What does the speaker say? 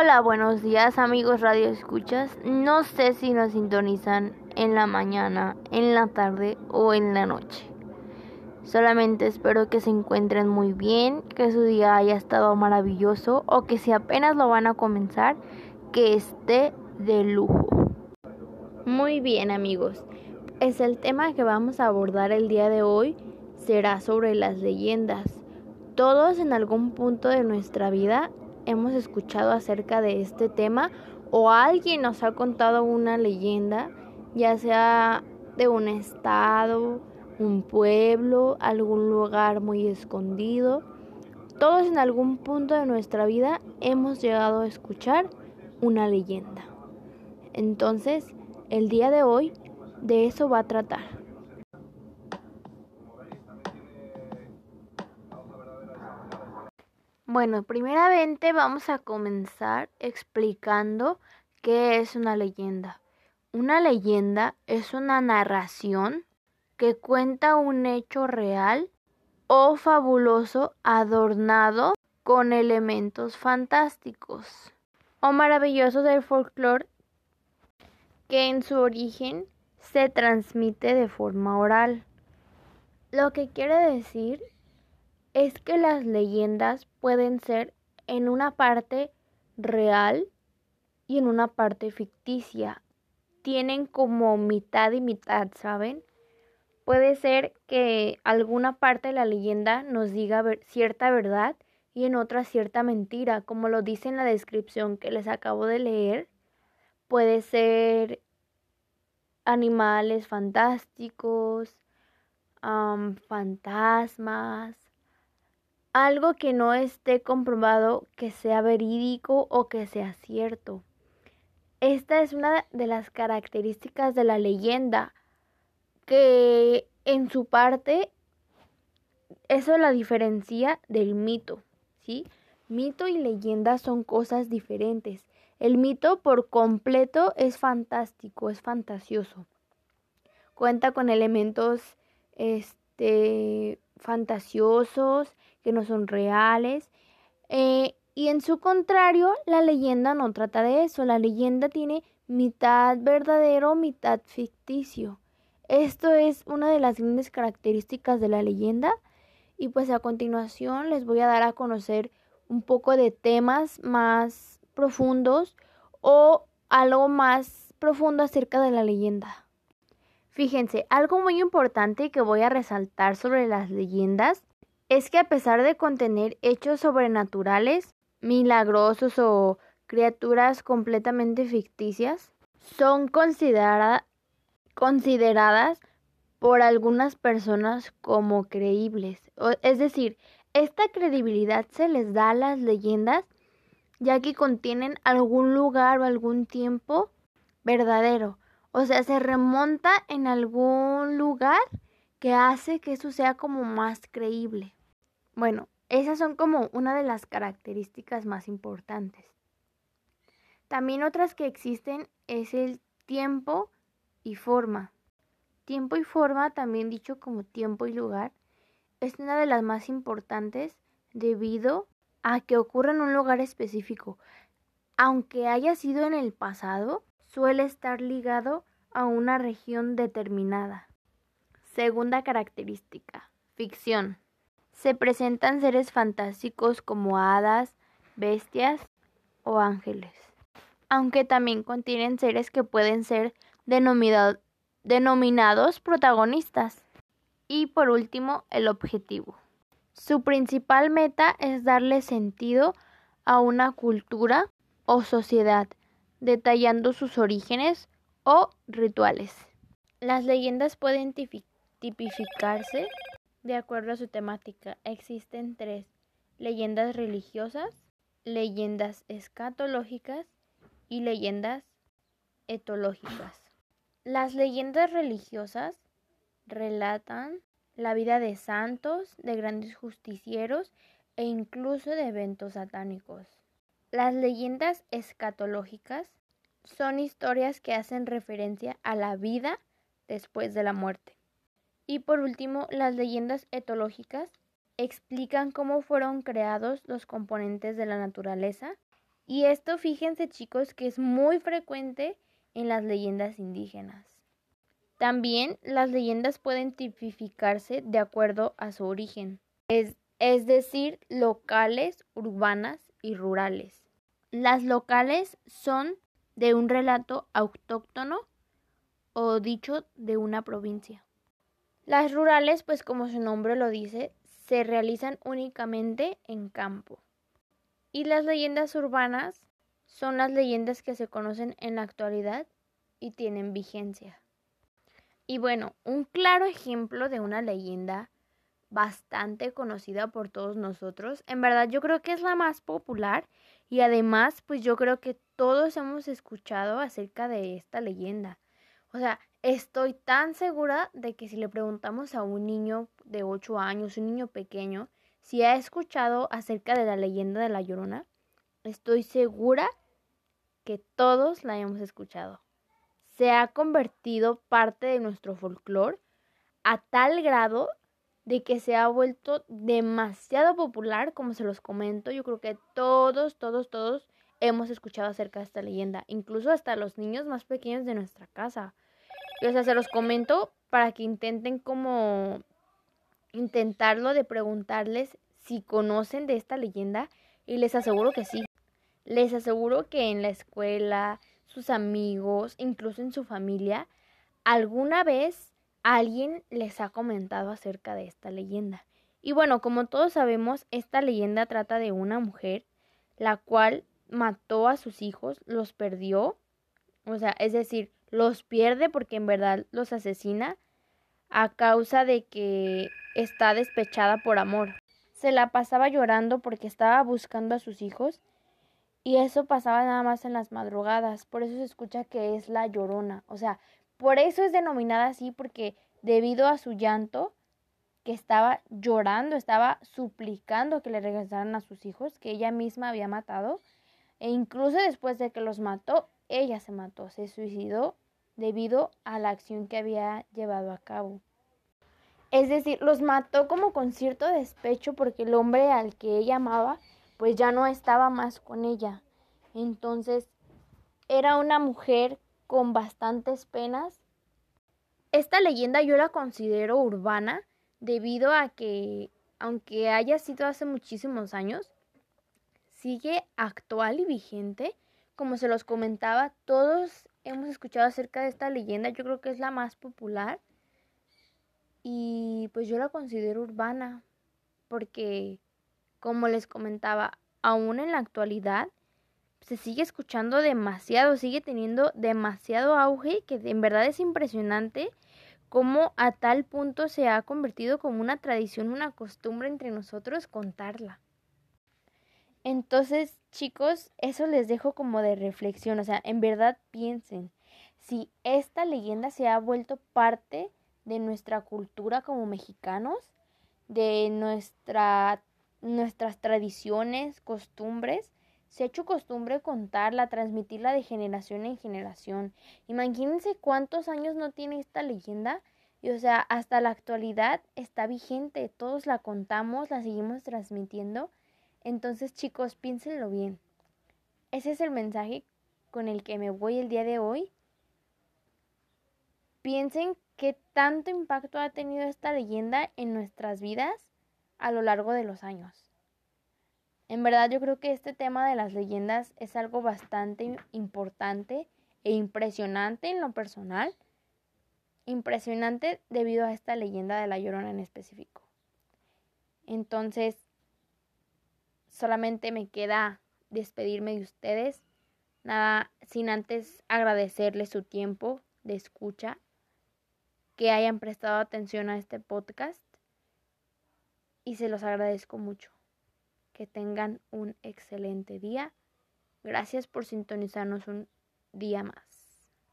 Hola, buenos días amigos Radio Escuchas. No sé si nos sintonizan en la mañana, en la tarde o en la noche. Solamente espero que se encuentren muy bien, que su día haya estado maravilloso o que si apenas lo van a comenzar, que esté de lujo. Muy bien amigos, es el tema que vamos a abordar el día de hoy será sobre las leyendas. Todos en algún punto de nuestra vida hemos escuchado acerca de este tema o alguien nos ha contado una leyenda, ya sea de un estado, un pueblo, algún lugar muy escondido. Todos en algún punto de nuestra vida hemos llegado a escuchar una leyenda. Entonces, el día de hoy de eso va a tratar. Bueno, primeramente vamos a comenzar explicando qué es una leyenda. Una leyenda es una narración que cuenta un hecho real o fabuloso adornado con elementos fantásticos o maravillosos del folclore que en su origen se transmite de forma oral. Lo que quiere decir es que las leyendas pueden ser en una parte real y en una parte ficticia. Tienen como mitad y mitad, ¿saben? Puede ser que alguna parte de la leyenda nos diga cierta verdad y en otra cierta mentira, como lo dice en la descripción que les acabo de leer. Puede ser animales fantásticos, fantasmas, algo que no esté comprobado que sea verídico o que sea cierto. Esta es una de las características de la leyenda, que en su parte eso la diferencia del mito, ¿sí? Mito y leyenda son cosas diferentes. El mito por completo es fantástico, es fantasioso. Cuenta con elementos este, fantasiosos que no son reales. Eh, y en su contrario, la leyenda no trata de eso. La leyenda tiene mitad verdadero, mitad ficticio. Esto es una de las grandes características de la leyenda. Y pues a continuación les voy a dar a conocer un poco de temas más profundos o algo más profundo acerca de la leyenda. Fíjense, algo muy importante que voy a resaltar sobre las leyendas es que a pesar de contener hechos sobrenaturales, milagrosos o criaturas completamente ficticias, son consideradas por algunas personas como creíbles. Es decir, esta credibilidad se les da a las leyendas ya que contienen algún lugar o algún tiempo verdadero. O sea, se remonta en algún lugar que hace que eso sea como más creíble. Bueno, esas son como una de las características más importantes. También otras que existen es el tiempo y forma. Tiempo y forma, también dicho como tiempo y lugar, es una de las más importantes debido a que ocurre en un lugar específico. Aunque haya sido en el pasado, suele estar ligado a una región determinada. Segunda característica, ficción se presentan seres fantásticos como hadas, bestias o ángeles, aunque también contienen seres que pueden ser denominados protagonistas. Y por último, el objetivo. Su principal meta es darle sentido a una cultura o sociedad, detallando sus orígenes o rituales. Las leyendas pueden tipificarse de acuerdo a su temática, existen tres leyendas religiosas, leyendas escatológicas y leyendas etológicas. Las leyendas religiosas relatan la vida de santos, de grandes justicieros e incluso de eventos satánicos. Las leyendas escatológicas son historias que hacen referencia a la vida después de la muerte. Y por último, las leyendas etológicas explican cómo fueron creados los componentes de la naturaleza Y esto fíjense chicos que es muy frecuente en las leyendas indígenas. También las leyendas pueden tipificarse de acuerdo a su origen, es, decir, locales, urbanas y rurales. Las locales son de un relato autóctono o dicho de una provincia. Las rurales, pues como su nombre lo dice, se realizan únicamente en campo. Y las leyendas urbanas son las leyendas que se conocen en la actualidad y tienen vigencia. Y bueno, un claro ejemplo de una leyenda bastante conocida por todos nosotros. En verdad yo creo que es la más popular y además pues yo creo que todos hemos escuchado acerca de esta leyenda. O sea, estoy tan segura de que si le preguntamos a un niño de 8 años, un niño pequeño, si ha escuchado acerca de la leyenda de la Llorona, estoy segura que todos la hemos escuchado se ha convertido parte de nuestro folclore a tal grado de que se ha vuelto demasiado popular, como se los comento. Yo creo que todos, todos, todos hemos escuchado acerca de esta leyenda, incluso hasta los niños más pequeños de nuestra casa. O sea, se los comento para que intenten como intentarlo de preguntarles si conocen de esta leyenda y les aseguro que sí. Les aseguro que en la escuela, sus amigos, incluso en su familia, alguna vez alguien les ha comentado acerca de esta leyenda. Y bueno, como todos sabemos, esta leyenda trata de una mujer la cual mató a sus hijos, los perdió, o sea, es decir, los pierde porque en verdad los asesina a causa de que está despechada por amor. Se la pasaba llorando porque estaba buscando a sus hijos y eso pasaba nada más en las madrugadas, por eso se escucha que es la llorona. O sea, por eso es denominada así, porque debido a su llanto, que estaba llorando, estaba suplicando que le regresaran a sus hijos, que ella misma había matado, e incluso después de que los mató, ella se mató, se suicidó debido a la acción que había llevado a cabo. Es decir, los mató como con cierto despecho porque el hombre al que ella amaba pues ya no estaba más con ella. Entonces era una mujer con bastantes penas. Esta leyenda yo la considero urbana debido a que, aunque haya sido hace muchísimos años, sigue actual y vigente. Como se los comentaba, todos hemos escuchado acerca de esta leyenda. Yo creo que es la más popular. Y pues yo la considero urbana porque como les comentaba, aún en la actualidad se sigue escuchando demasiado, sigue teniendo demasiado auge, que en verdad es impresionante cómo a tal punto se ha convertido como una tradición, una costumbre entre nosotros contarla. Entonces, chicos, eso les dejo como de reflexión, o sea, en verdad piensen, si esta leyenda se ha vuelto parte de nuestra cultura como mexicanos, de nuestra nuestras tradiciones, costumbres, se ha hecho costumbre contarla, transmitirla de generación en generación. Imagínense cuántos años no tiene esta leyenda y o sea, hasta la actualidad está vigente, todos la contamos, la seguimos transmitiendo. Entonces, chicos, piénsenlo bien. Ese es el mensaje con el que me voy el día de hoy. Piensen qué tanto impacto ha tenido esta leyenda en nuestras vidas a lo largo de los años. En verdad yo creo que este tema de las leyendas es algo bastante importante e impresionante en lo personal. Impresionante debido a esta leyenda de la Llorona en específico. Entonces, solamente me queda despedirme de ustedes. Nada, sin antes agradecerles su tiempo de escucha, que hayan prestado atención a este podcast y se los agradezco mucho. Que tengan un excelente día. Gracias por sintonizarnos un día más.